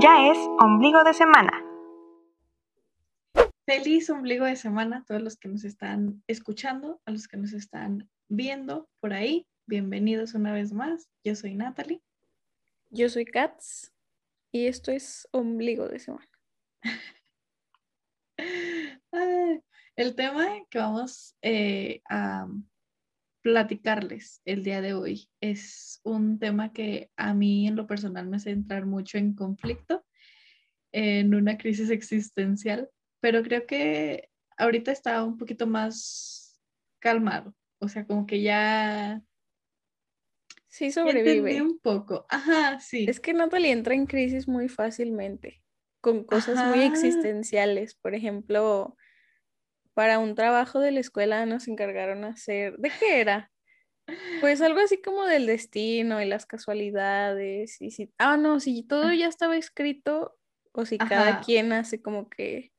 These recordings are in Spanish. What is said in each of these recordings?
Ya es ombligo de semana. Feliz ombligo de semana a todos los que nos están escuchando, a los que nos están viendo por ahí. Bienvenidos una vez más. Yo soy Natalie. Yo soy Katz y esto es ombligo de semana. El tema que vamos eh, a platicarles el día de hoy. Es un tema que a mí en lo personal me hace entrar mucho en conflicto, en una crisis existencial, pero creo que ahorita está un poquito más calmado, o sea, como que ya... Sí, sobrevive. un poco, ajá, sí. Es que Natalie entra en crisis muy fácilmente, con cosas muy existenciales, por ejemplo para un trabajo de la escuela nos encargaron hacer, ¿de qué era? Pues algo así como del destino y las casualidades y si, ah, no, si todo ya estaba escrito o si cada quien hace como que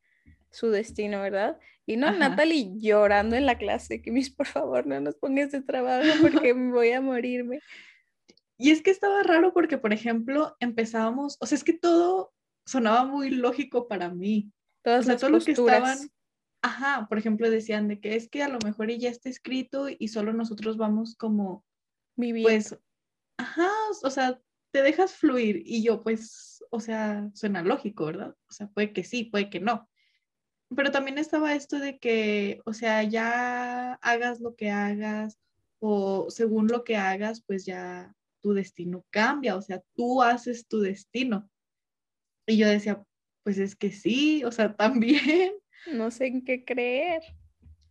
su destino, ¿verdad? Y no, Natalie llorando en la clase, que mis, por favor, no nos pongas de trabajo porque me voy a morirme. Y es que estaba raro porque, por ejemplo, empezábamos, o sea, es que todo sonaba muy lógico para mí. Todas las todo que estaban, Ajá, por ejemplo, decían de que es que a lo mejor ya está escrito y solo nosotros vamos como viviendo. Pues, ajá, o sea, te dejas fluir y yo pues, o sea, suena lógico, ¿verdad? O sea, puede que sí, puede que no. Pero también estaba esto de que, o sea, ya hagas lo que hagas o según lo que hagas, pues ya tu destino cambia, o sea, tú haces tu destino. Y yo decía, pues es que sí, o sea, también. No sé en qué creer.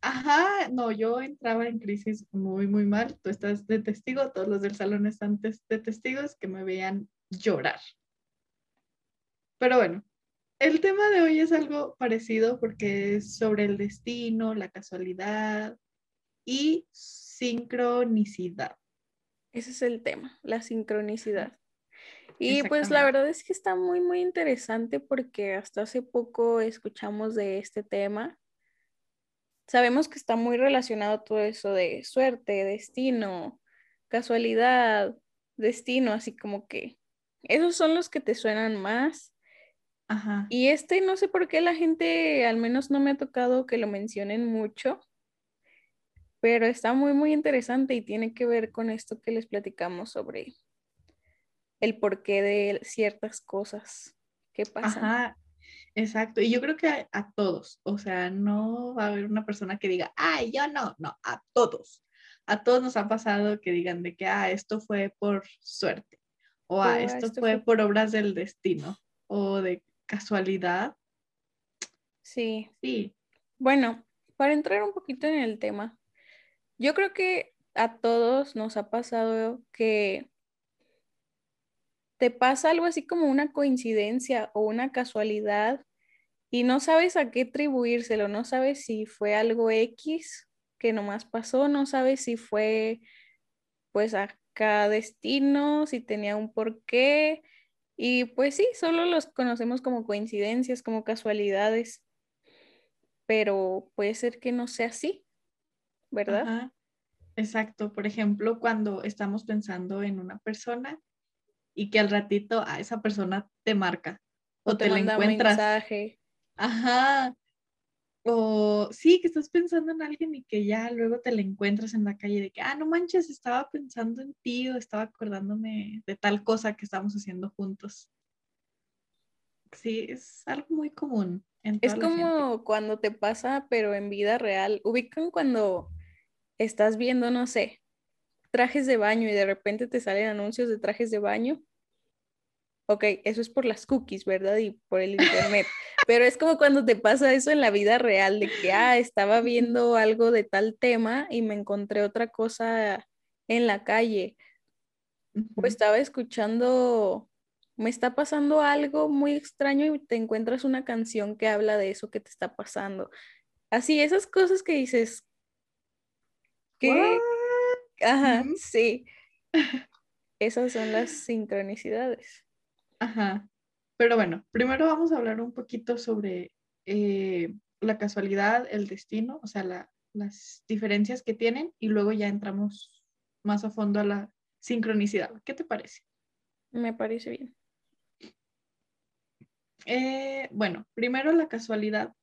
Ajá, no, yo entraba en crisis muy, muy mal. Tú estás de testigo, todos los del salón están de testigos que me veían llorar. Pero bueno, el tema de hoy es algo parecido porque es sobre el destino, la casualidad y sincronicidad. Ese es el tema, la sincronicidad. Y pues la verdad es que está muy, muy interesante porque hasta hace poco escuchamos de este tema. Sabemos que está muy relacionado todo eso de suerte, destino, casualidad, destino, así como que esos son los que te suenan más. Ajá. Y este no sé por qué la gente, al menos no me ha tocado que lo mencionen mucho, pero está muy, muy interesante y tiene que ver con esto que les platicamos sobre el porqué de ciertas cosas que pasan. Ajá, exacto. Y yo creo que a, todos, o sea, no va a haber una persona que diga, ay, yo no, no, a todos. A todos nos ha pasado que digan de que, ah, esto fue por suerte, o ah, esto, fue, por obras del destino, o de casualidad. Sí. Sí. Bueno, para entrar un poquito en el tema, yo creo que a todos nos ha pasado que te pasa algo así como una coincidencia o una casualidad y no sabes a qué atribuírselo, no sabes si fue algo X que nomás pasó, no sabes si fue pues acá destino, si tenía un porqué. Y pues sí, solo los conocemos como coincidencias, como casualidades, pero puede ser que no sea así, ¿verdad? Exacto. Por ejemplo, cuando estamos pensando en una persona y que al ratito a esa persona te marca o, te, manda encuentras. mensaje. Ajá. O sí, que estás pensando en alguien y que ya luego te la encuentras en la calle de que, ah, no manches, estaba pensando en ti o estaba acordándome de tal cosa que estábamos haciendo juntos. Sí, es algo muy común. es como cuando te pasa, pero en vida real. Ubican cuando estás viendo, no sé, trajes de baño y de repente te salen anuncios de trajes de baño. Ok, eso es por las cookies, ¿verdad? Y por el internet. Pero es como cuando te pasa eso en la vida real, de que, ah, estaba viendo algo de tal tema y me encontré otra cosa en la calle. O estaba escuchando, me está pasando algo muy extraño y te encuentras una canción que habla de eso que te está pasando. Así, esas cosas que dices, ¿qué? Ajá, sí. Esas son las sincronicidades. Ajá. Pero bueno, primero vamos a hablar un poquito sobre eh, la casualidad, el destino, o sea, las diferencias que tienen y luego ya entramos más a fondo a la sincronicidad. ¿Qué te parece? Me parece bien. Eh, bueno, primero la casualidad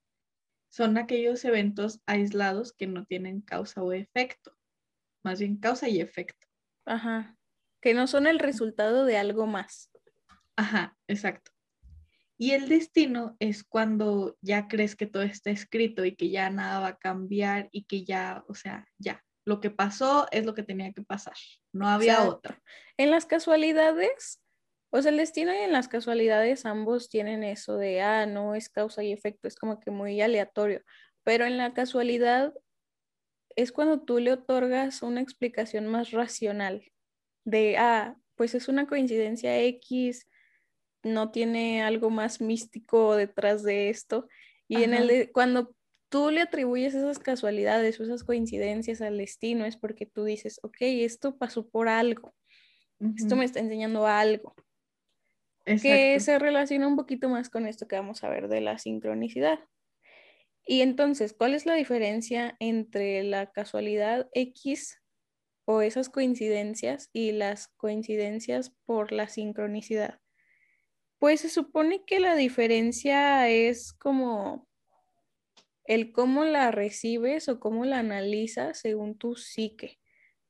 son aquellos eventos aislados que no tienen causa o efecto, más bien causa y efecto. Ajá, que no son el resultado de algo más. Ajá, exacto. Y el destino es cuando ya crees que todo está escrito y que ya nada va a cambiar y que ya, o sea, ya, lo que pasó es lo que tenía que pasar, no había otra. En las casualidades, o sea, el destino y en las casualidades ambos tienen eso de, ah, no es causa y efecto, es como que muy aleatorio, pero en la casualidad es cuando tú le otorgas una explicación más racional de, ah, pues es una coincidencia X, no tiene algo más místico detrás de esto. Y en el cuando tú le atribuyes esas casualidades o esas coincidencias al destino, es porque tú dices, ok, esto pasó por algo. Esto me está enseñando algo. Que se relaciona un poquito más con esto que vamos a ver de la sincronicidad. Y entonces, ¿cuál es la diferencia entre la casualidad X o esas coincidencias y las coincidencias por la sincronicidad? Pues se supone que la diferencia es como el cómo la recibes o cómo la analizas según tu psique.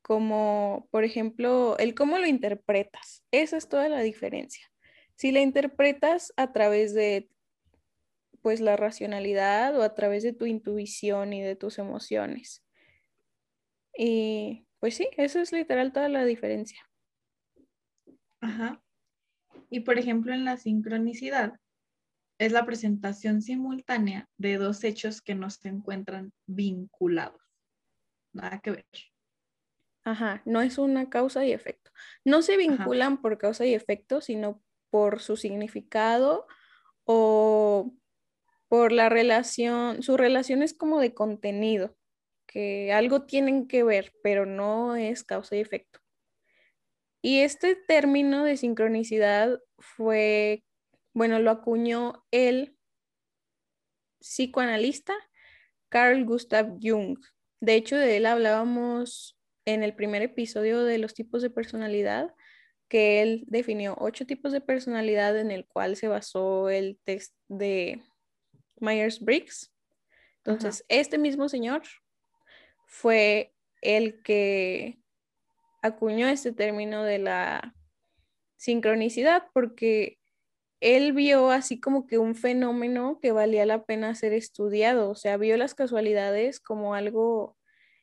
Como, por ejemplo, el cómo lo interpretas. Esa es toda la diferencia. Si la interpretas a través de pues la racionalidad o a través de tu intuición y de tus emociones. Y pues sí, eso es literal toda la diferencia. Ajá. Y por ejemplo, en la sincronicidad es la presentación simultánea de dos hechos que no se encuentran vinculados. Nada que ver. Ajá, no es una causa y efecto. No se vinculan por causa y efecto, sino por su significado o por la relación, su relación es como de contenido, que algo tienen que ver, pero no es causa y efecto. Y este término de sincronicidad fue, bueno, lo acuñó el psicoanalista Carl Gustav Jung. De hecho, de él hablábamos en el primer episodio de los tipos de personalidad, que él definió ocho tipos de personalidad en el cual se basó el test de Myers-Briggs. Entonces, este mismo señor fue el que acuñó este término de la sincronicidad porque él vio así como que un fenómeno que valía la pena ser estudiado, o sea, vio las casualidades como algo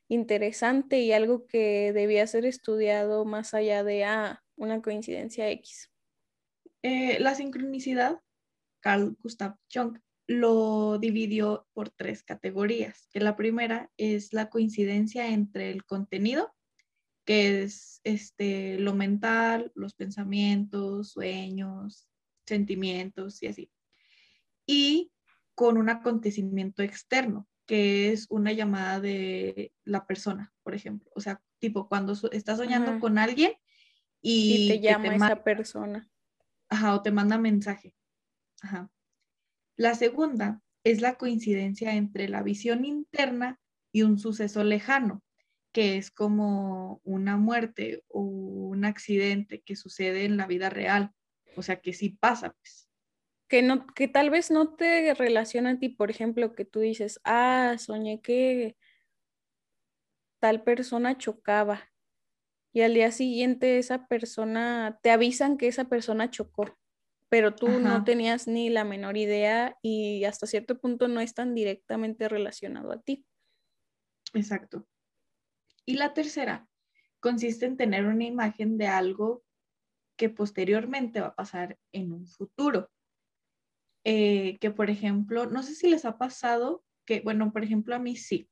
interesante y algo que debía ser estudiado más allá de ah, una coincidencia X. Eh, la sincronicidad, Carl Gustav Jung lo dividió por tres categorías, que la primera es la coincidencia entre el contenido que es este, lo mental, los pensamientos, sueños, sentimientos y así. Y con un acontecimiento externo, que es una llamada de la persona, por ejemplo. O sea, tipo cuando estás soñando con alguien y, te llama esa persona. Ajá, o te manda mensaje. Ajá. La segunda es la coincidencia entre la visión interna y un suceso lejano, que es como una muerte o un accidente que sucede en la vida real. O sea, que sí pasa, pues. Que, no, que tal vez no te relaciona a ti, por ejemplo, que tú dices, ah, soñé que tal persona chocaba y al día siguiente esa persona, te avisan que esa persona chocó, pero tú no tenías ni la menor idea y hasta cierto punto no es tan directamente relacionado a ti. Exacto. Y la tercera consiste en tener una imagen de algo que posteriormente va a pasar en un futuro. Eh, que por ejemplo, no sé si les ha pasado que, bueno, por ejemplo a mí sí,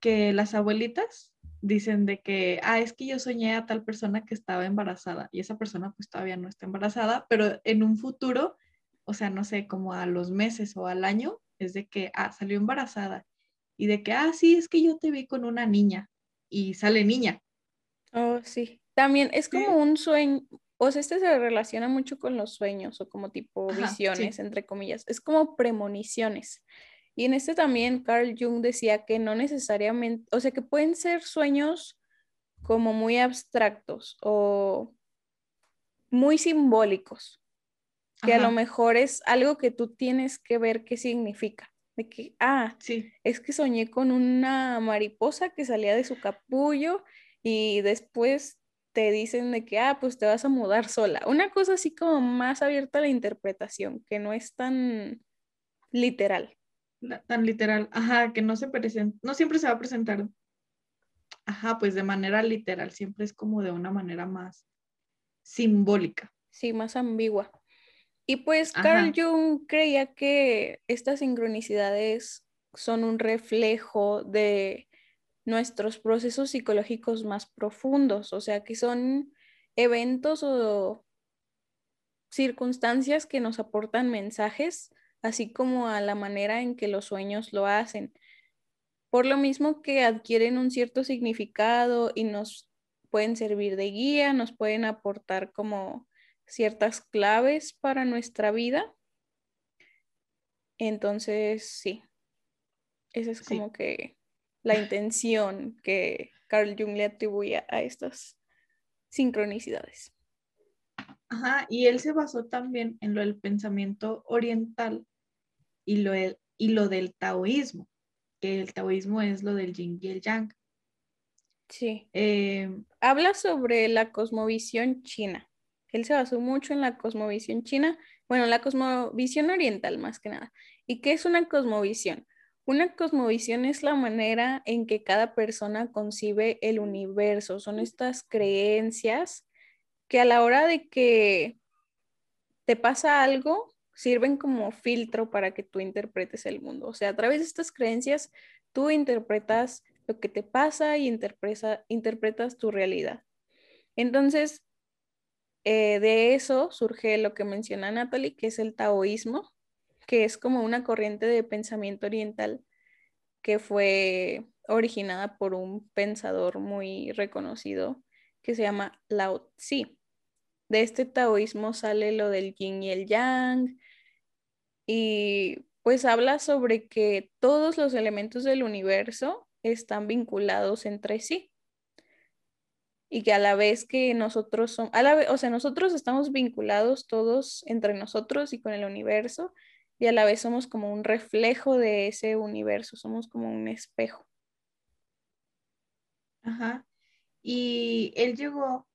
que las abuelitas dicen de que, ah, es que yo soñé a tal persona que estaba embarazada y esa persona pues todavía no está embarazada, pero en un futuro, o sea, no sé, como a los meses o al año, es de que, ah, salió embarazada y de que, ah, sí, es que yo te vi con una niña y sale niña. Oh, sí. También es como un sueño, o sea, este se relaciona mucho con los sueños o como tipo visiones, entre comillas. Es como premoniciones. Y en este también Carl Jung decía que no necesariamente, o sea, que pueden ser sueños como muy abstractos o muy simbólicos. que a lo mejor es algo que tú tienes que ver qué significa. De que, ah, Sí, es que soñé con una mariposa que salía de su capullo y después te dicen de que, ah, pues te vas a mudar sola. Una cosa así como más abierta a la interpretación, que no es tan literal. Tan literal. Ajá, que no se presenta, no siempre se va a presentar. Ajá, pues de manera literal, siempre es como de una manera más simbólica. Sí, más ambigua. Y pues Carl. Jung creía que estas sincronicidades son un reflejo de nuestros procesos psicológicos más profundos, o sea, que son eventos o circunstancias que nos aportan mensajes, así como a la manera en que los sueños lo hacen. Por lo mismo que adquieren un cierto significado y nos pueden servir de guía, nos pueden aportar como ciertas claves para nuestra vida. Entonces, sí, esa es Sí. como que la intención que Carl Jung le atribuía a estas sincronicidades. Ajá, y él se basó también en lo del pensamiento oriental y lo, del- y lo del taoísmo, que el taoísmo es lo del yin y el yang. Sí. Eh, Habla sobre la cosmovisión china. Él se basó mucho en la cosmovisión china, bueno, la cosmovisión oriental más que nada. ¿Y qué es una cosmovisión? Una cosmovisión es la manera en que cada persona concibe el universo. Son estas creencias que a la hora de que te pasa algo, sirven como filtro para que tú interpretes el mundo. O sea, a través de estas creencias, tú interpretas lo que te pasa y interpreta- interpretas tu realidad. Entonces, eh, de eso surge lo que menciona Natalie, que es el taoísmo, que es como una corriente de pensamiento oriental que fue originada por un pensador muy reconocido que se llama Lao Tzu. De este taoísmo sale lo del yin y el yang y pues habla sobre que todos los elementos del universo están vinculados entre sí y que a la vez que nosotros somos, a la vez, o sea, nosotros estamos vinculados todos entre nosotros y con el universo y a la vez somos como un reflejo de ese universo, somos como un espejo. ajá. Y él llegó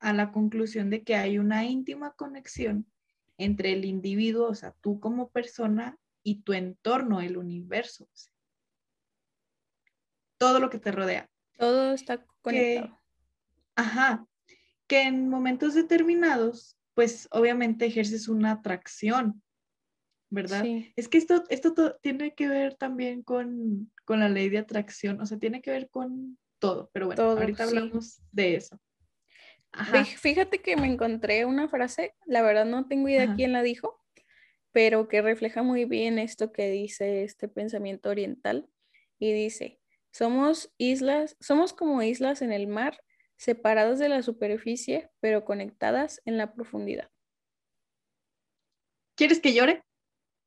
a la conclusión de que hay una íntima conexión entre el individuo, o sea, tú como persona y tu entorno, el universo. o sea, todo lo que te rodea. Todo está conectado. Ajá, que en momentos determinados, pues obviamente ejerces una atracción, ¿verdad? Sí, Es que esto, esto to- tiene que ver también con, con la ley de atracción, o sea, tiene que ver con todo, pero bueno, Todo, ahorita sí. hablamos de eso. Ajá, Fíjate que me encontré una frase, la verdad no tengo idea Ajá. quién la dijo, pero que refleja muy bien esto que dice este pensamiento oriental. Y dice, somos islas, somos como islas en el mar, separadas de la superficie, pero conectadas en la profundidad. ¿quieres que llore?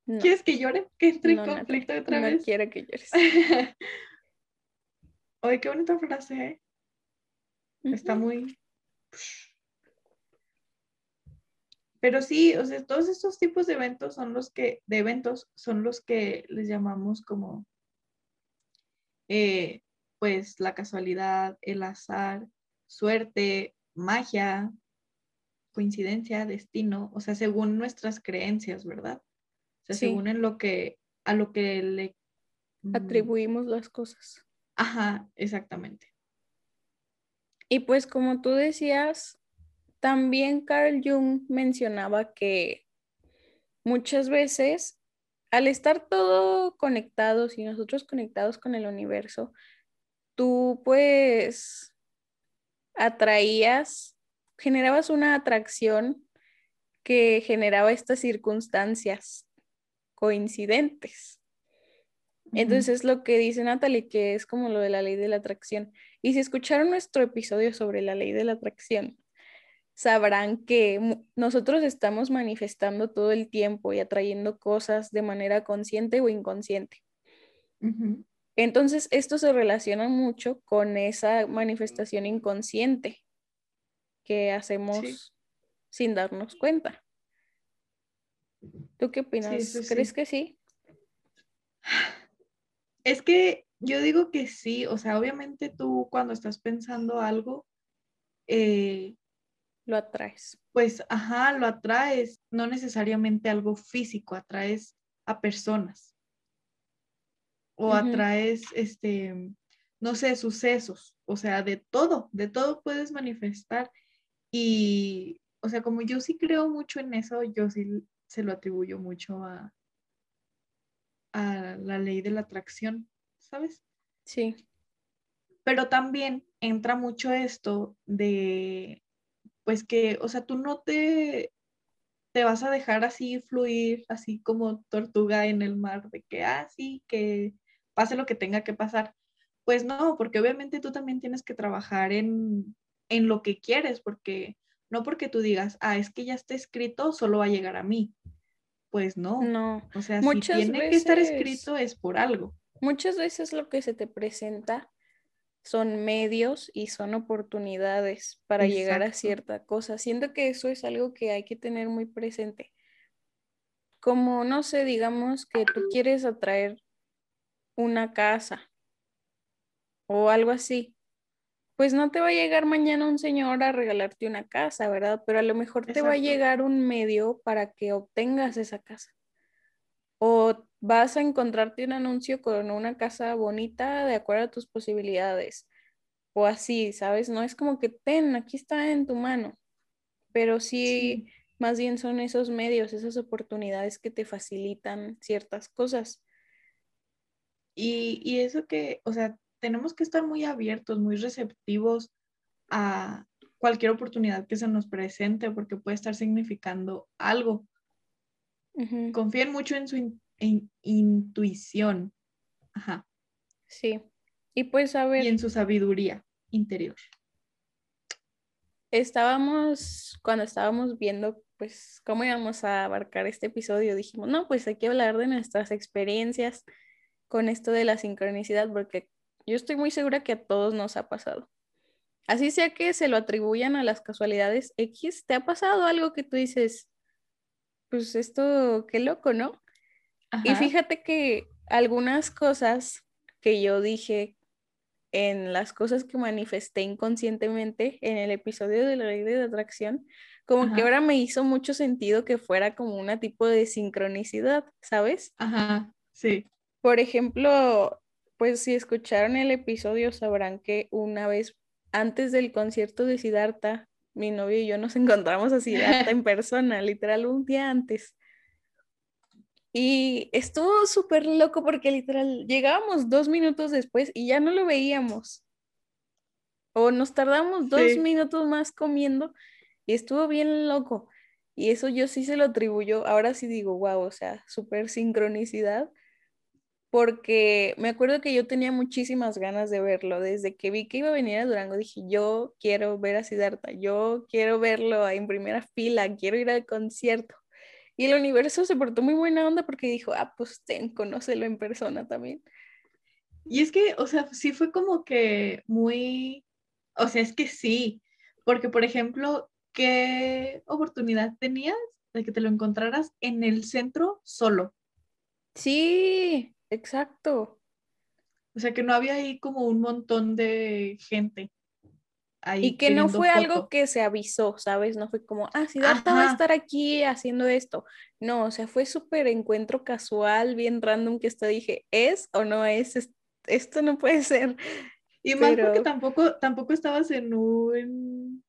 No, ¿Quieres que llore? Que entre en no, conflicto otra no vez. quiero que llores. Oye, qué bonita frase, ¿eh? Está muy... Pero sí, o sea, todos estos tipos de eventos son los que, de eventos son los que les llamamos como, eh, pues, la casualidad, el azar, suerte, magia, coincidencia, destino, o sea, según nuestras creencias, ¿verdad? O sea, Sí. según en lo que, a lo que le... mm, Atribuimos las cosas. Ajá, exactamente. Y pues como tú decías, también Carl Jung mencionaba que muchas veces al estar todo conectados y nosotros conectados con el universo, tú pues atraías, generabas una atracción que generaba estas circunstancias coincidentes. Entonces es lo que dice Natalie, que es como lo de la ley de la atracción. Y si escucharon nuestro episodio sobre la ley de la atracción, sabrán que nosotros estamos manifestando todo el tiempo y atrayendo cosas de manera consciente o inconsciente. Entonces esto se relaciona mucho con esa manifestación inconsciente que hacemos Sí. sin darnos cuenta. ¿Tú qué opinas? sí, sí. ¿Crees que sí? Es que yo digo que sí, o sea, obviamente tú cuando estás pensando algo, eh, Lo atraes. pues, ajá, lo atraes, no necesariamente algo físico, atraes a personas. O atraes, este, no sé, sucesos, o sea, de todo, de todo puedes manifestar. Y, o sea, como yo sí creo mucho en eso, yo sí se lo atribuyo mucho a, a la ley de la atracción, ¿sabes? Sí. Pero también entra mucho esto de, pues que, o sea, tú no te, te vas a dejar así fluir, así como tortuga en el mar, de que, ah, sí, que pase lo que tenga que pasar. Pues no, porque obviamente tú también tienes que trabajar en, en lo que quieres, porque no porque tú digas, ah, es que ya está escrito, solo va a llegar a mí. Pues no. No. O sea, Muchas si tiene que estar escrito es por algo. Muchas veces lo que se te presenta son medios y son oportunidades para llegar a cierta cosa. Siento que eso es algo que hay que tener muy presente. Como, no sé, digamos que tú quieres atraer una casa o algo así. Pues no te va a llegar mañana un señor a regalarte una casa, ¿verdad? Pero a lo mejor te va a llegar un medio para que obtengas esa casa. O vas a encontrarte un anuncio con una casa bonita de acuerdo a tus posibilidades. O así, ¿sabes? No es como que ten, aquí está en tu mano. Pero sí, más bien son esos medios, esas oportunidades que te facilitan ciertas cosas. Y, y eso que, o sea, tenemos que estar muy abiertos, muy receptivos a cualquier oportunidad que se nos presente, porque puede estar significando algo. Ujú, Confíen mucho en su in- in- intuición ajá, Sí. Y pues a ver, y en su sabiduría interior. estábamos, cuando estábamos viendo pues cómo íbamos a abarcar este episodio, dijimos, no, pues hay que hablar de nuestras experiencias con esto de la sincronicidad, porque yo estoy muy segura que a todos nos ha pasado. Así sea que se lo atribuyan a las casualidades X, ¿te ha pasado algo que tú dices, pues esto, qué loco, ¿no? Y fíjate que algunas cosas que yo dije en las cosas que manifesté inconscientemente en el episodio de la ley de atracción, como que ahora me hizo mucho sentido que fuera como una tipo de sincronicidad, ¿sabes? ajá, sí. Por ejemplo, pues si escucharon el episodio sabrán que una vez antes del concierto de Siddhartha, mi novio y yo nos encontramos a Siddhartha en persona, literal un día antes. Y estuvo súper loco porque literal llegábamos dos minutos después y ya no lo veíamos. O nos tardamos dos Sí. minutos más comiendo y estuvo bien loco. Y eso yo sí se lo atribuyo. Ahora sí digo, wow, o sea, súper sincronicidad. Porque me acuerdo que yo tenía muchísimas ganas de verlo. Desde que vi que iba a venir a Durango, dije, yo quiero ver a Siddhartha, yo quiero verlo en primera fila, quiero ir al concierto. Y el universo se portó muy buena onda porque dijo, ah, pues ten, conócelo en persona también. Y es que, o sea, sí fue como que muy, o sea, es que sí, porque por ejemplo, ¿qué oportunidad tenías de que te lo encontraras en el centro solo? Sí, exacto. O sea, que no había ahí como un montón de gente. Ahí Y que no fue algo que se avisó, ¿sabes? No fue como, ah, Siddhartha va a Ajá. estar aquí haciendo esto. No, o sea, fue súper encuentro casual, bien random que hasta dije, ¿es o no es? Es- Esto no puede ser. Y más porque tampoco, tampoco estabas en un,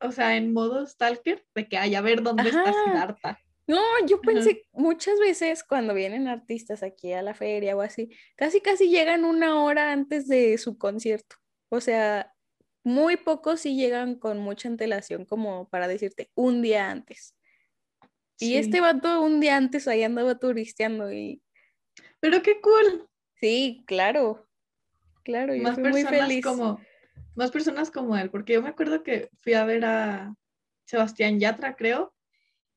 o sea, en modo stalker, de que, ay, a ver dónde está Ajá. Siddhartha. No, yo Ajá. pensé muchas veces cuando vienen artistas aquí a la feria o así, casi casi llegan una hora antes de su concierto. O sea, muy pocos sí llegan con mucha antelación como para decirte un día antes. Y este vato un día antes ahí andaba turisteando y Pero qué cool. sí, claro, claro, yo más fui muy personas feliz. como más personas como él, porque yo me acuerdo que fui a ver a Sebastián Yatra, creo,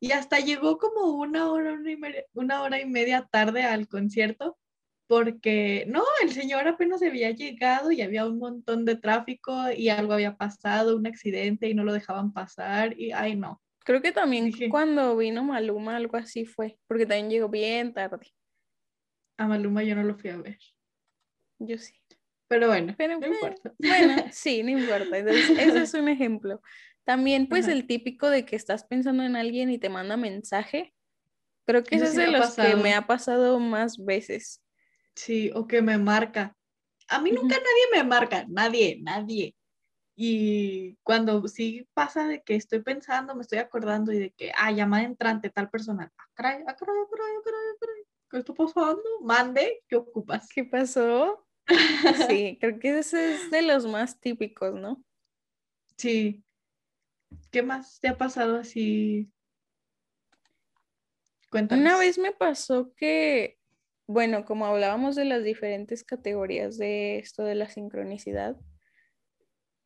y hasta llegó como una hora, una, y media, una hora y media tarde al concierto, porque no, el señor apenas había llegado y había un montón de tráfico y algo había pasado, un accidente y no lo dejaban pasar y ay no. Creo que también cuando vino Maluma, algo así fue, porque también llegó bien tarde. A Maluma yo no lo fui a ver. Yo sí. Pero bueno, Pero, no eh, importa. Bueno, sí, no importa. Entonces, ese es un ejemplo. También, pues, Ajá. el típico de que estás pensando en alguien y te manda mensaje. Creo que ese es de los que pasado. me ha pasado más veces. Sí, o que me marca. A mí nunca Ujú. nadie me marca, nadie, nadie. Y cuando sí pasa de que estoy pensando, me estoy acordando y de que, ah, llamada entrante, tal persona. Ah, caray, ah, caray, ah, caray, ah, caray, ah, caray. ¿Qué está pasando? Mande, ¿qué ocupas? ¿Qué pasó? Sí, creo que ese es de los más típicos, ¿no? Sí. ¿Qué más te ha pasado así? Cuéntanos. Una vez me pasó que, bueno, como hablábamos de las diferentes categorías de esto de la sincronicidad,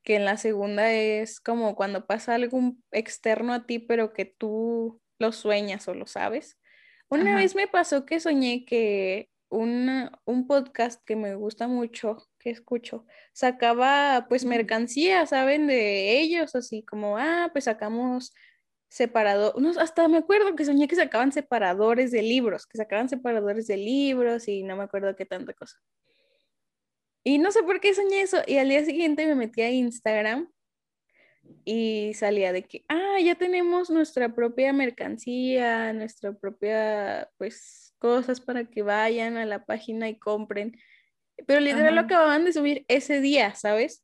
que en la segunda es como cuando pasa algo externo a ti, pero que tú lo sueñas o lo sabes. Una Ajá. vez me pasó que soñé que una- un podcast que me gusta mucho, que escucho, sacaba pues mercancía, ¿saben? De ellos, así como, ah, pues sacamos separado, unos, hasta me acuerdo que soñé que sacaban separadores de libros, que sacaban separadores de libros y no me acuerdo qué tanta cosa. Y no sé por qué soñé eso. Y al día siguiente me metí a Instagram y salía de que, ah, ya tenemos nuestra propia mercancía, nuestra propia, pues, cosas para que vayan a la página y compren. Pero literal lo Ajá. acababan de subir ese día, ¿sabes?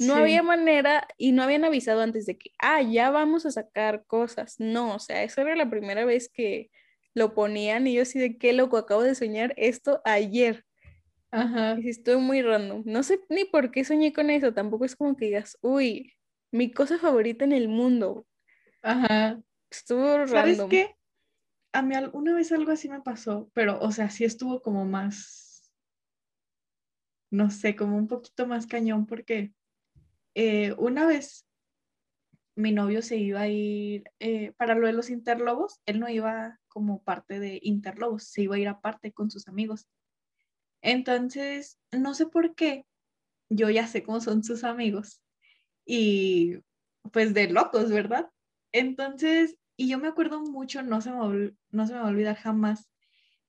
No Sí. había manera y no habían avisado antes de que, ah, ya vamos a sacar cosas. No, o sea, esa era la primera vez que lo ponían y yo así de qué loco, acabo de soñar esto ayer. Ajá. Y sí, estuvo muy random. No sé ni por qué soñé con eso. Tampoco es como que digas, uy, mi cosa favorita en el mundo. Ajá. Estuvo ¿Sabes random. qué? A mí alguna vez algo así me pasó, pero, o sea, sí estuvo como más, no sé, como un poquito más cañón, porque eh, una vez mi novio se iba a ir eh, para lo de los interlobos, él no iba como parte de interlobos, se iba a ir aparte con sus amigos. Entonces, no sé por qué, yo ya sé cómo son sus amigos y pues de locos, ¿verdad? Entonces, y yo me acuerdo mucho, no se me, no se me va a olvidar jamás,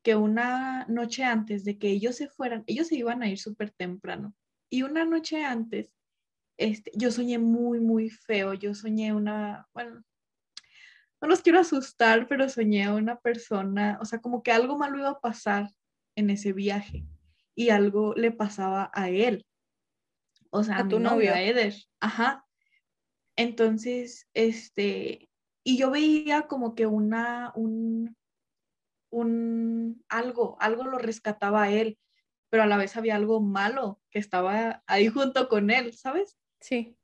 que una noche antes de que ellos se fueran, ellos se iban a ir súper temprano. Y una noche antes, este, yo soñé muy, muy feo. Yo soñé una, bueno, no los quiero asustar, pero soñé a una persona, o sea, como que algo malo iba a pasar en ese viaje y algo le pasaba a él. O sea, a, A tu novio, novio. a Eder. Ajá. Entonces, este, y yo veía como que una, un, un, algo, algo lo rescataba a él, pero a la vez había algo malo que estaba ahí junto con él, ¿sabes? Sí.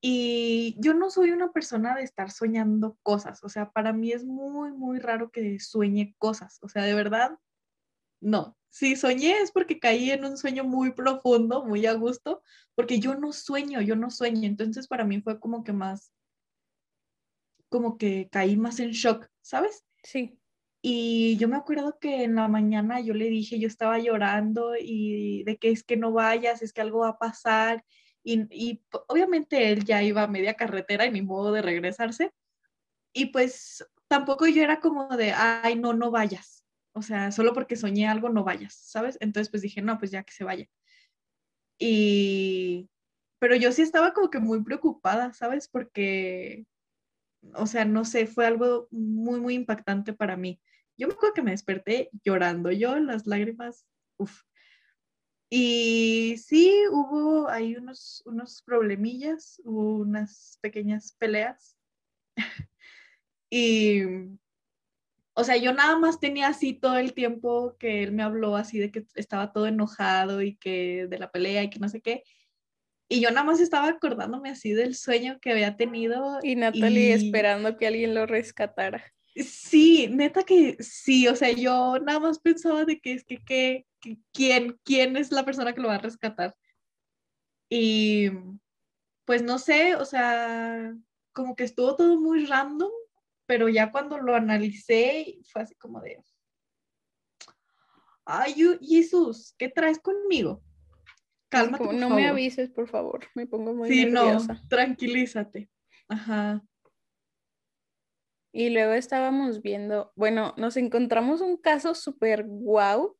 Y yo no soy una persona de estar soñando cosas, o sea, para mí es muy, muy raro que sueñe cosas, o sea, de verdad, no. Si soñé es porque caí en un sueño muy profundo, muy a gusto, porque yo no sueño, yo no sueño, entonces para mí fue como que más, como que caí más en shock, ¿sabes? Sí. Y yo me acuerdo que en la mañana yo le dije, yo estaba llorando y de que es que no vayas, es que algo va a pasar. Y, y obviamente él ya iba a media carretera y ni modo de regresarse. Y pues tampoco yo era como de, ay, no, no vayas. O sea, solo porque soñé algo, no vayas, ¿sabes? Entonces pues dije, no, pues ya que se vaya. Y, pero yo sí estaba como que muy preocupada, ¿sabes? Porque, o sea, no sé, fue algo muy, muy impactante para mí. Yo me acuerdo que me desperté llorando, yo las lágrimas, uff. Y sí, hubo ahí unos, unos problemillas, hubo unas pequeñas peleas. y, o sea, yo nada más tenía así todo el tiempo que él me habló así de que estaba todo enojado y que de la pelea y que no sé qué. Y yo nada más estaba acordándome así del sueño que había tenido. Y Natalie y- esperando que alguien lo rescatara. Sí, neta que sí, o sea, yo nada más pensaba de que es que, que, que quién, quién es la persona que lo va a rescatar. Y pues no sé, o sea, como que estuvo todo muy random, pero ya cuando lo analicé fue así como de, ay, Jesús, ¿qué traes conmigo? Cálmate, como, por no me favor". avises, por favor. Me pongo muy Sí, no, tranquilízate. Ajá. Y luego estábamos viendo, bueno, nos encontramos un caso súper guau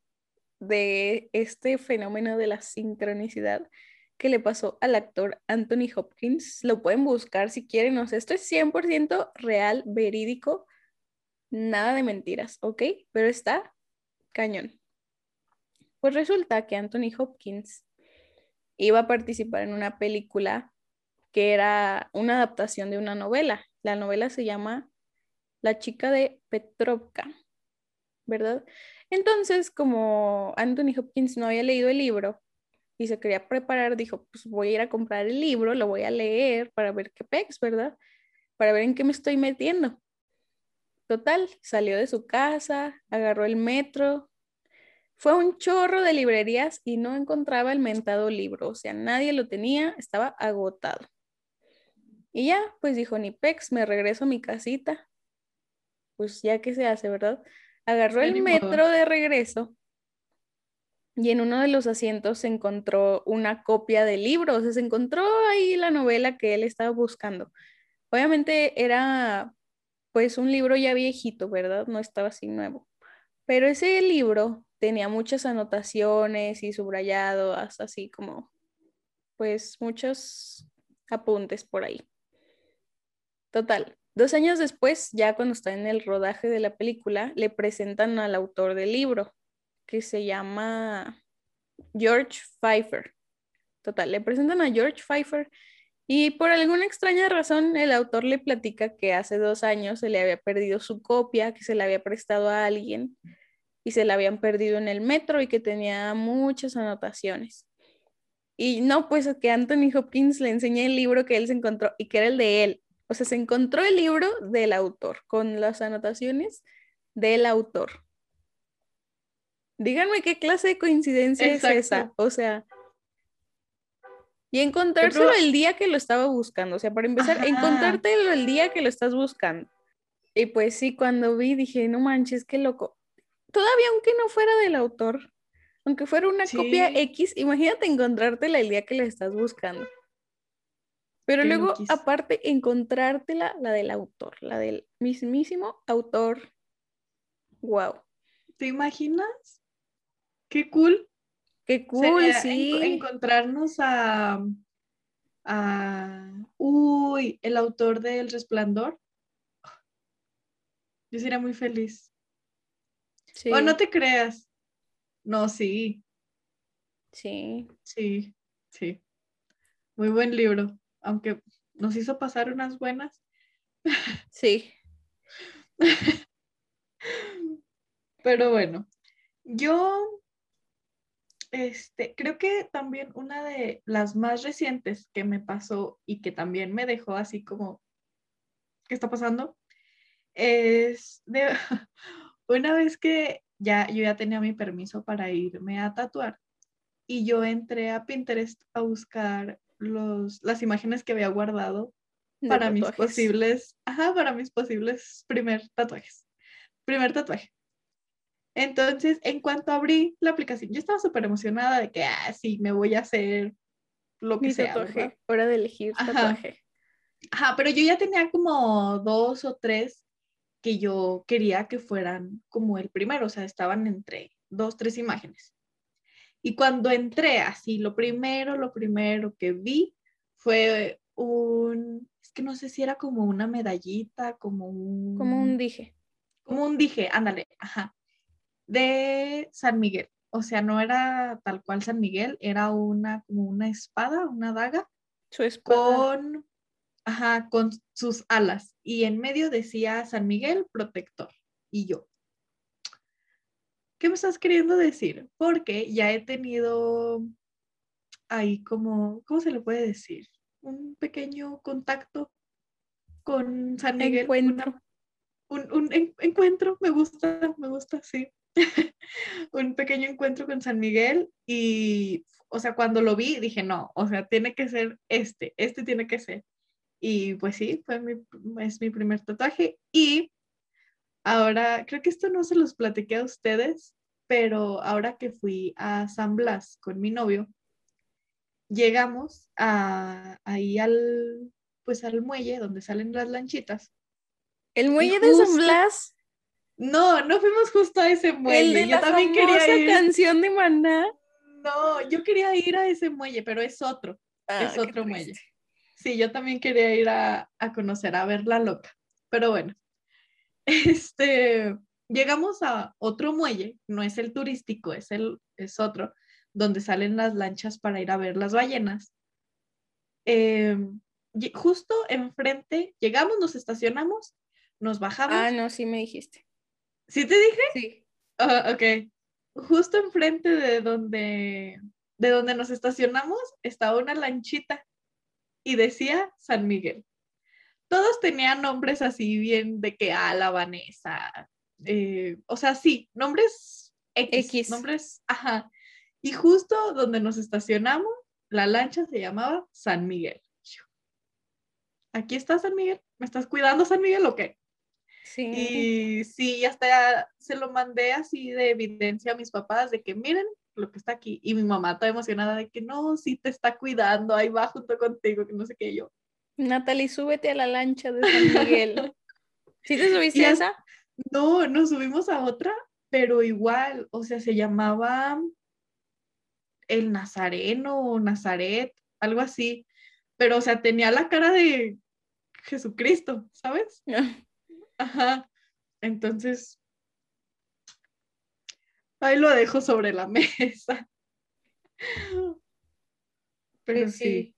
de este fenómeno de la sincronicidad que le pasó al actor Anthony Hopkins. Lo pueden buscar si quieren, o sea, esto es 100% real, verídico, nada de mentiras, ¿ok? Pero está cañón. Pues resulta que Anthony Hopkins iba a participar en una película que era una adaptación de una novela. La novela se llama La chica de Petrovka, ¿verdad? Entonces, como Anthony Hopkins no había leído el libro y se quería preparar, dijo, pues voy a ir a comprar el libro, lo voy a leer para ver qué pex, ¿verdad? Para ver en qué me estoy metiendo. Total, salió de su casa, agarró el metro, fue un chorro de librerías y no encontraba el mentado libro, o sea, nadie lo tenía, estaba agotado. Y ya, pues dijo, ni pex, me regreso a mi casita. Pues ya que se hace, ¿verdad? Agarró el metro de regreso y en uno de los asientos se encontró una copia del libro, o sea, se encontró ahí la novela que él estaba buscando. Obviamente era pues un libro ya viejito, ¿verdad? No estaba así nuevo. Pero ese libro tenía muchas anotaciones y subrayados, así como pues muchos apuntes por ahí. Total, dos años después, ya cuando está en el rodaje de la película, le presentan al autor del libro, que se llama George Pfeiffer. Total, le presentan a George Pfeiffer y por alguna extraña razón el autor le platica que hace dos años se le había perdido su copia, que se la había prestado a alguien y se la habían perdido en el metro y que tenía muchas anotaciones. Y no, pues que Anthony Hopkins le enseña el libro que él se encontró y que era el de él. O sea, se encontró el libro del autor con las anotaciones del autor. Díganme qué clase de coincidencia es esa. O sea, y encontrárselo el día que lo estaba buscando. O sea, para empezar, encontrártelo el día que lo estás buscando. Y pues sí, cuando vi dije, no manches, qué loco. Todavía aunque no fuera del autor, aunque fuera una copia X, imagínate encontrártela el día que la estás buscando. Pero luego, aparte, encontrártela la del autor, la del mismísimo autor. Wow. ¿Te imaginas? Qué cool. Qué cool, sí. encontrarnos a, a, uy, el autor de El Resplandor. Yo sería muy feliz. Sí. O no te creas. No, sí. Sí. Sí, sí. Muy buen libro aunque nos hizo pasar unas buenas. Sí. Pero bueno, yo este, creo que también una de las más recientes que me pasó y que también me dejó así como, ¿qué está pasando? Es de una vez que ya yo ya tenía mi permiso para irme a tatuar y yo entré a Pinterest a buscar los, las imágenes que había guardado para mis posibles, ajá, para mis posibles primer tatuajes. Primer tatuaje. Entonces, en cuanto abrí la aplicación, yo estaba súper emocionada de que, ah, sí, me voy a hacer lo que sea. Tatuaje. Hora de elegir tatuaje. Ajá, pero yo ya tenía como dos o tres que yo quería que fueran como el primero, o sea, estaban entre dos, tres imágenes. Y cuando entré así, lo primero, lo primero que vi fue un, es que no sé si era como una medallita, como un... Como un dije. Como un dije, ándale, ajá, de San Miguel. O sea, no era tal cual San Miguel, era una, como una espada, una daga. Su espada. Con, ajá, con sus alas. Y en medio decía San Miguel protector. Y yo, ¿qué me estás queriendo decir? Porque ya he tenido ahí como, ¿cómo se le puede decir? Un pequeño contacto con San Miguel. Encuentro. un, encuentro, me gusta, me gusta, sí. un pequeño encuentro con San Miguel y, o sea, cuando lo vi dije, no, o sea, tiene que ser este, este tiene que ser. Y pues sí, fue mi, es mi primer tatuaje y Ahora, creo que esto no se los platiqué a ustedes, pero ahora que fui a San Blas con mi novio, llegamos a, ahí al, pues al muelle donde salen las lanchitas El muelle de San Blas. No, no fuimos justo a ese muelle. El de yo la también quería ir. canción de Maná. No, yo quería ir a ese muelle, pero es otro. Ah, es otro triste. Sí, yo también quería ir a, a conocer, a ver la loca. Pero bueno, este, llegamos a otro muelle, no es el turístico, es, el, es otro, donde salen las lanchas para ir a ver las ballenas. Em, justo enfrente, llegamos, nos estacionamos, nos bajamos. Ah, no, sí me dijiste. ¿Sí te dije? Sí. Ah, ok. Justo enfrente de donde, de donde nos estacionamos estaba una lanchita y decía San Miguel. Todos tenían nombres así bien de que, ah, la Vanessa. eh, o sea, sí, nombres X, X. Nombres, ajá. Y justo donde nos estacionamos, la lancha se llamaba San Miguel. Aquí está San Miguel. ¿Me estás cuidando, San Miguel, o qué? Sí. Y sí, hasta se lo mandé así de evidencia a mis papás de que miren lo que está aquí. Y mi mamá toda emocionada de que no, sí te está cuidando, ahí va junto contigo, que no sé qué yo. Natalie, súbete a la lancha de San Miguel. ¿Sí te subiste a es- esa? No, nos subimos a otra, pero igual, o sea, se llamaba el Nazareno o Nazaret, algo así. Pero, o sea, tenía la cara de Jesucristo, ¿sabes? Ajá. Entonces, ahí lo dejo sobre la mesa. Pero Pues sí,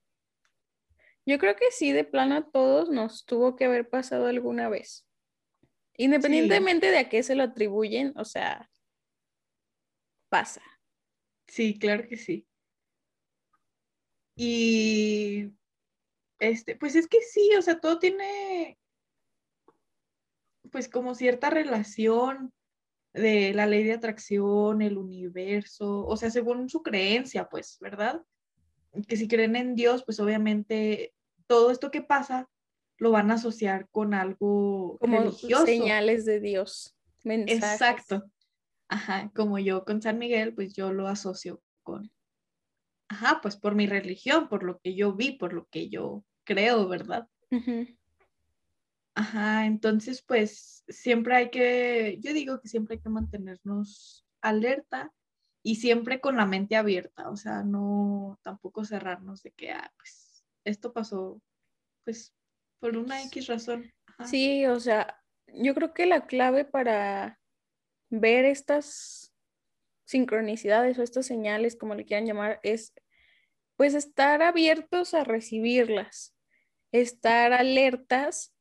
Yo creo que sí, de plano a todos nos tuvo que haber pasado alguna vez. Independientemente de a qué se lo atribuyen, o sea, pasa. sí, claro que sí. Y este, pues es que sí, o sea, todo tiene pues como cierta relación de la ley de atracción, el universo, o sea, según su creencia, pues, ¿verdad? Que si creen en Dios, pues obviamente todo esto que pasa lo van a asociar con algo Como religioso. señales de Dios, mensajes. Exacto. Ajá, como yo con San Miguel, pues yo lo asocio con, ajá, pues por mi religión, por lo que yo vi, por lo que yo creo, ¿verdad? Ujú. Ajá, entonces pues siempre hay que, yo digo que siempre hay que mantenernos alerta y siempre con la mente abierta, o sea, no tampoco cerrarnos de que, ah, pues esto pasó, pues por una X razón. Ajá. Sí, o sea, yo creo que la clave para ver estas sincronicidades o estas señales, como le quieran llamar, es pues estar abiertos a recibirlas, estar alertas,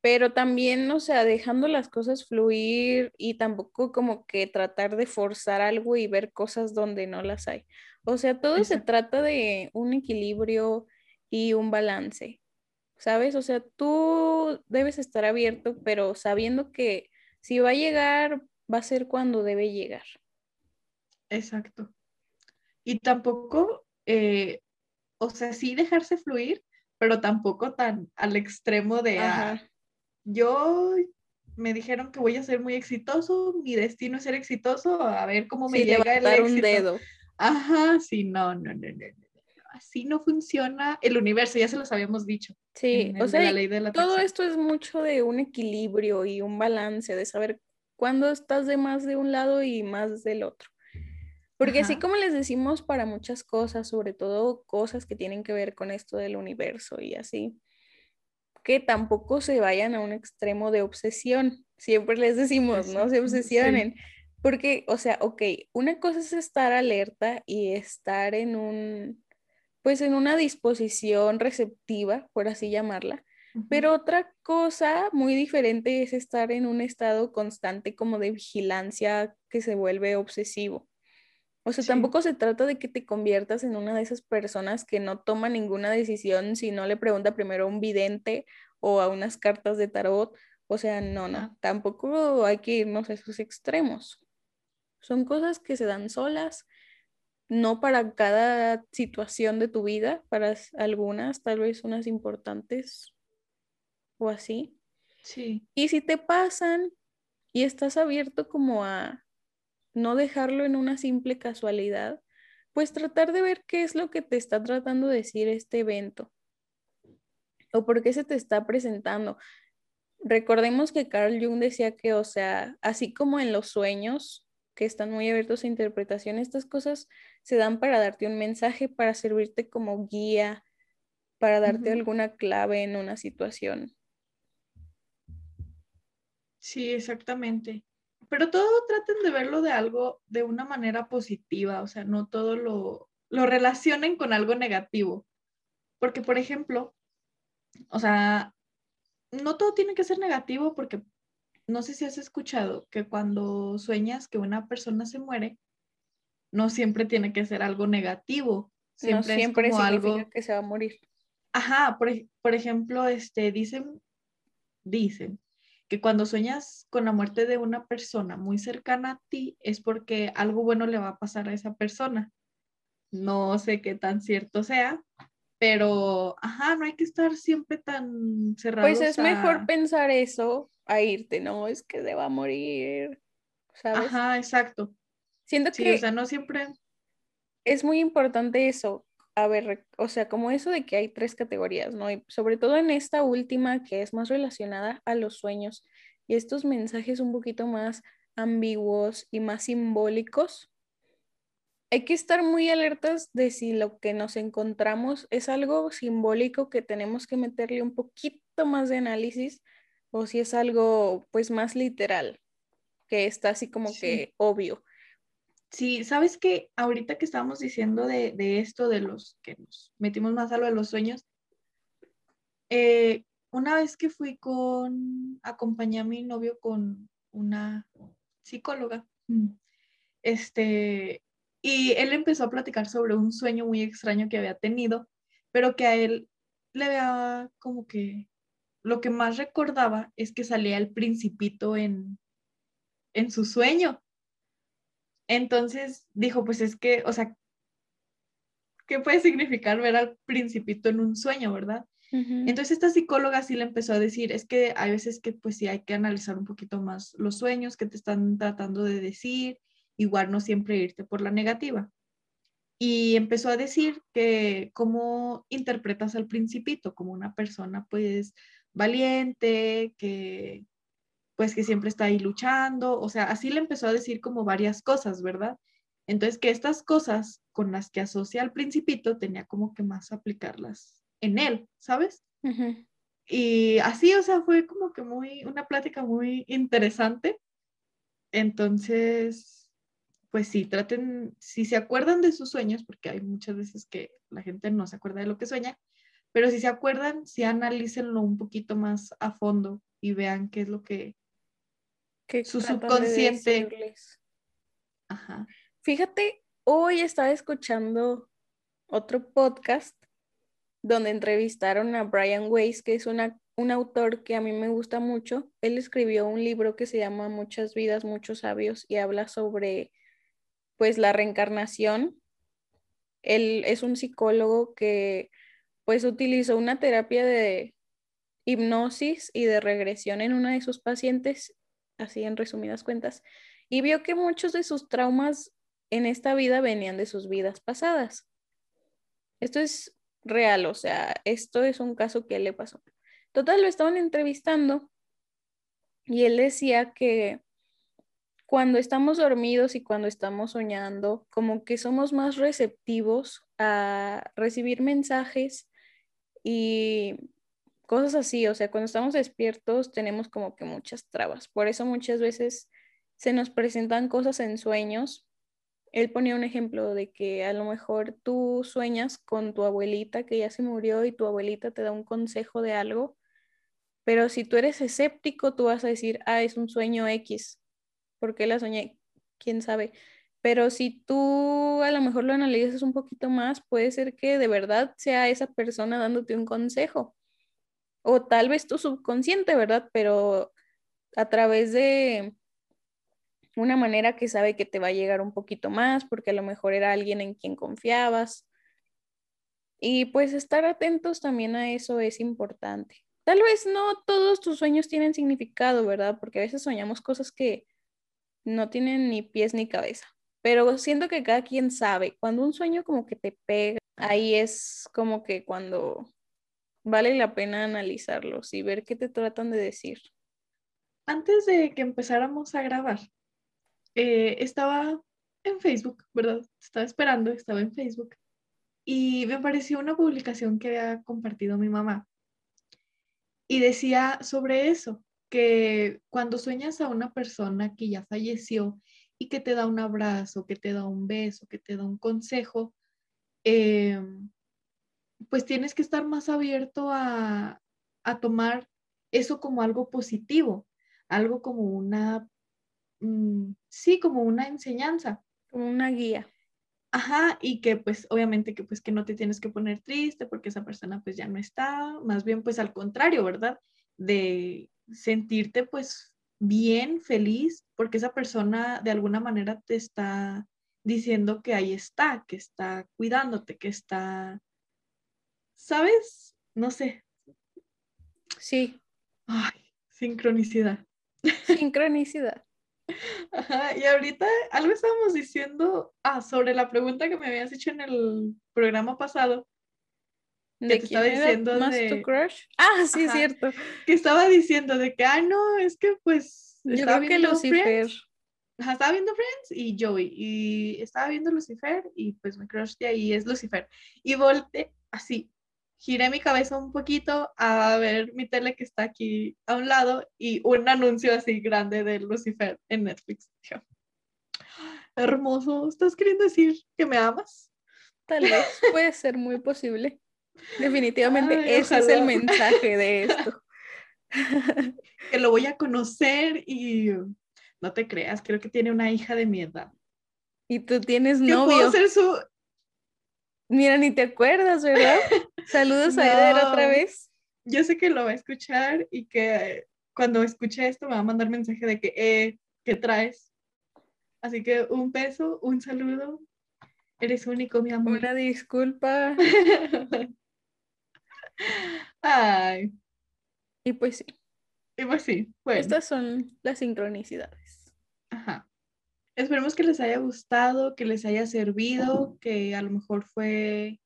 pero también, o sea, dejando las cosas fluir y tampoco como que tratar de forzar algo y ver cosas donde no las hay. O sea, todo se trata de un equilibrio y un balance. ¿sabes? O sea, tú debes estar abierto, pero sabiendo que si va a llegar, va a ser cuando debe llegar. Exacto. Y tampoco, eh, o sea, sí dejarse fluir, pero tampoco tan al extremo de, ah. Yo me dijeron que voy a ser muy exitoso, mi destino es ser exitoso, a ver cómo me Sí, llega el levantar un éxito. dedo. Ajá, sí, no, no, no, no, Así no funciona el universo, ya se los habíamos dicho. Sí, o el de sea, la ley de la todo esto es mucho de un equilibrio y un balance, de saber cuándo estás de más de un lado y más del otro. Porque así Ajá. como les decimos para muchas cosas, sobre todo cosas que tienen que ver con esto del universo y así, que tampoco se vayan a un extremo de obsesión. Siempre les decimos, no se sí. obsesionen. Porque, o sea, ok, una cosa es estar alerta y estar en un, pues en una disposición receptiva, por así llamarla. Pero otra cosa muy diferente es estar en un estado constante como de vigilancia que se vuelve obsesivo. O sea, Sí. tampoco se trata de que te conviertas en una de esas personas que no toma ninguna decisión si no le pregunta primero a un vidente o a unas cartas de tarot. O sea, no, no, tampoco hay que irnos a esos extremos. Son cosas que se dan solas, no para cada situación de tu vida, para algunas, tal vez unas importantes o así. Sí, Y si te pasan y estás abierto como a no dejarlo en una simple casualidad, pues tratar de ver qué es lo que te está tratando de decir este evento o por qué se te está presentando. recordemos que Carl Jung decía que, o sea, así como en los sueños, que están muy abiertos a interpretación, estas cosas se dan para darte un mensaje, para servirte como guía, para darte alguna clave en una situación. Sí, exactamente. Pero todo traten de verlo de algo, de una manera positiva, o sea, no todo lo, lo relacionen con algo negativo. Porque, por ejemplo, o sea, no todo tiene que ser negativo porque no sé si has escuchado que cuando sueñas que una persona se muere, no siempre tiene que ser algo negativo. Siempre, no siempre es como algo que se va a morir. Ajá, por, por ejemplo, este, dicen, dicen que cuando sueñas con la muerte de una persona muy cercana a ti es porque algo bueno le va a pasar a esa persona. No sé qué tan cierto sea, pero, ajá, no hay que estar siempre tan cerrados. Pues es mejor pensar eso a irte, no, es que se va a morir, ¿sabes? Ajá, exacto. Siento que... O sea, no siempre... Es muy importante eso, a ver, o sea, como eso de que hay tres categorías, ¿no? Y sobre todo en esta última que es más relacionada a los sueños y estos mensajes un poquito más ambiguos y más simbólicos. Hay que estar muy alertas de si lo que nos encontramos es algo simbólico que tenemos que meterle un poquito más de análisis o si es algo pues más literal, que está así como que obvio. Sí, sabes que ahorita que estábamos diciendo de, esto, de los que nos metimos más a lo de los sueños, eh, una vez que fui con, acompañé a mi novio con una psicóloga, mm, este, y él empezó a platicar sobre un sueño muy extraño que había tenido, pero que a él le había como que lo que más recordaba es que salía el principito en, en su sueño. Entonces dijo, pues es que, o sea, ¿qué puede significar ver al principito en un sueño, verdad? Entonces esta psicóloga sí le empezó a decir, es que hay veces que pues sí hay que analizar un poquito más los sueños que te están tratando de decir, igual no siempre irte por la negativa. Y empezó a decir que cómo interpretas al principito como una persona pues valiente, que pues que siempre está ahí luchando, o sea, así le empezó a decir como varias cosas, ¿verdad? Entonces, que estas cosas con las que asocia al principito tenía como que más aplicarlas en él, ¿sabes? Y así, o sea, fue como que muy, una plática muy interesante. Entonces, pues sí, traten, si se acuerdan de sus sueños, porque hay muchas veces que la gente no se acuerda de lo que sueña, pero si se acuerdan, sí analícenlo un poquito más a fondo y vean qué es lo que que su subconsciente. Ajá. Fíjate, hoy estaba escuchando otro podcast donde entrevistaron a Brian Weiss, que es una, un autor que a mí me gusta mucho. Él escribió un libro que se llama Muchas vidas, muchos sabios y habla sobre pues la reencarnación. Él es un psicólogo que pues utilizó una terapia de hipnosis y de regresión en una de sus pacientes así en resumidas cuentas, y vio que muchos de sus traumas en esta vida venían de sus vidas pasadas. Esto es real, o sea, esto es un caso que le pasó. Total, lo estaban entrevistando y él decía que cuando estamos dormidos y cuando estamos soñando, como que somos más receptivos a recibir mensajes y cosas así, o sea, cuando estamos despiertos tenemos como que muchas trabas. Por eso muchas veces se nos presentan cosas en sueños. Él ponía un ejemplo de que a lo mejor tú sueñas con tu abuelita que ya se murió y tu abuelita te da un consejo de algo, pero si tú eres escéptico, tú vas a decir, ah, es un sueño X, ¿por qué la soñé? ¿Quién sabe? Pero si tú a lo mejor lo analizas un poquito más, puede ser que de verdad sea esa persona dándote un consejo o tal vez tu subconsciente, ¿verdad? Pero a través de una manera que sabe que te va a llegar un poquito más, porque a lo mejor era alguien en quien confiabas. Y pues estar atentos también a eso es importante. Tal vez no todos tus sueños tienen significado, ¿verdad? Porque a veces soñamos cosas que no tienen ni pies ni cabeza. Pero siento que cada quien sabe, cuando un sueño como que te pega, ahí es como que cuando vale la pena analizarlos y ver qué te tratan de decir. Antes de que empezáramos a grabar, eh, estaba en Facebook, ¿verdad? Estaba esperando, estaba en Facebook y me apareció una publicación que había compartido mi mamá y decía sobre eso, que cuando sueñas a una persona que ya falleció y que te da un abrazo, que te da un beso, que te da un consejo, em, pues tienes que estar más abierto a, tomar eso como algo positivo, algo como una, mm, sí, como una enseñanza. Como una guía. Ajá, y que pues obviamente que pues que no te tienes que poner triste porque esa persona pues ya no está, más bien pues al contrario, ¿verdad? De sentirte pues bien, feliz, porque esa persona de alguna manera te está diciendo que ahí está, que está cuidándote, que está, ¿sabes? No sé. Sí. Ay, sincronicidad. Sincronicidad. Ajá, y ahorita algo estábamos diciendo ah, sobre la pregunta que me habías hecho en el programa pasado. ¿De que estaba diciendo más de... tu crush? Ah, sí, es cierto. Que estaba diciendo de que, ah, no, es que pues. Yo creo que Lucifer. Ajá, estaba viendo Friends y Joey. Y estaba viendo Lucifer y pues mi crush de ahí es Lucifer. Y volteé así, giré mi cabeza un poquito a ver mi tele que está aquí a un lado y un anuncio así grande de Lucifer en Netflix. Hermoso, ¿estás queriendo decir que me amas? Tal vez, puede ser muy posible. Definitivamente ese es el mensaje de esto. que lo voy a conocer y no te creas, creo que tiene una hija de mi edad. Y tú tienes novio. Puedo ser su... Mira, ni te acuerdas, ¿verdad? Saludos a Eder otra vez. Yo sé que lo va a escuchar y que cuando escuche esto me va a mandar mensaje de que, eh, ¿qué traes? Así que un beso, un saludo. Eres único, mi amor. Una disculpa. Ay. Y pues sí. Y pues sí. Estas son las sincronicidades. Esperemos que les haya gustado, que les haya servido, que a lo mejor fue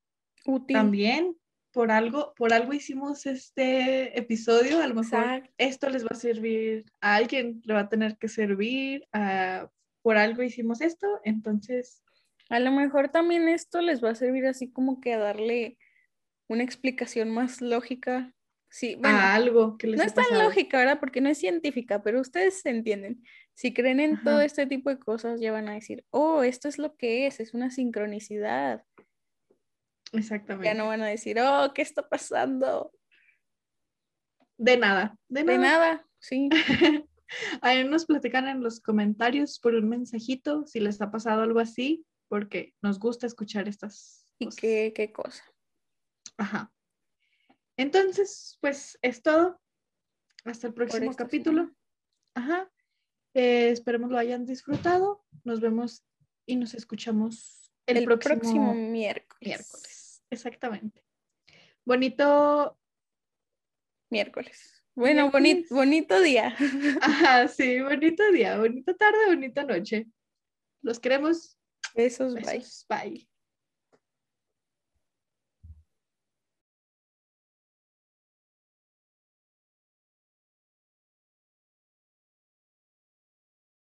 útil también por algo, por algo hicimos este episodio, a lo mejor esto les va a servir a alguien, le va a tener que servir, por algo hicimos esto, entonces... A lo mejor también esto les va a servir así como que a darle una explicación más lógica. Sí, a algo que les No es tan lógica, ¿verdad? Porque no es científica, pero ustedes se entienden. Si creen en todo este tipo de cosas, ya van a decir, oh, esto es lo que es, es una sincronicidad. Exactamente. Ya no van a decir, oh, ¿qué está pasando? De nada, de nada. De nada, sí. Ahí nos platican en los comentarios por un mensajito si les ha pasado algo así, porque nos gusta escuchar estas ¿Y qué, qué cosa? Ajá. Entonces, pues es todo. Hasta el próximo capítulo. Ajá. Eh, esperemos lo hayan disfrutado. Nos vemos y nos escuchamos el, próximo, miércoles exactamente. Bonito miércoles. Bueno, bonito, bonito día. Ajá, sí, bonito día, bonita tarde, bonita noche. Los queremos. Besos, bye. Bye.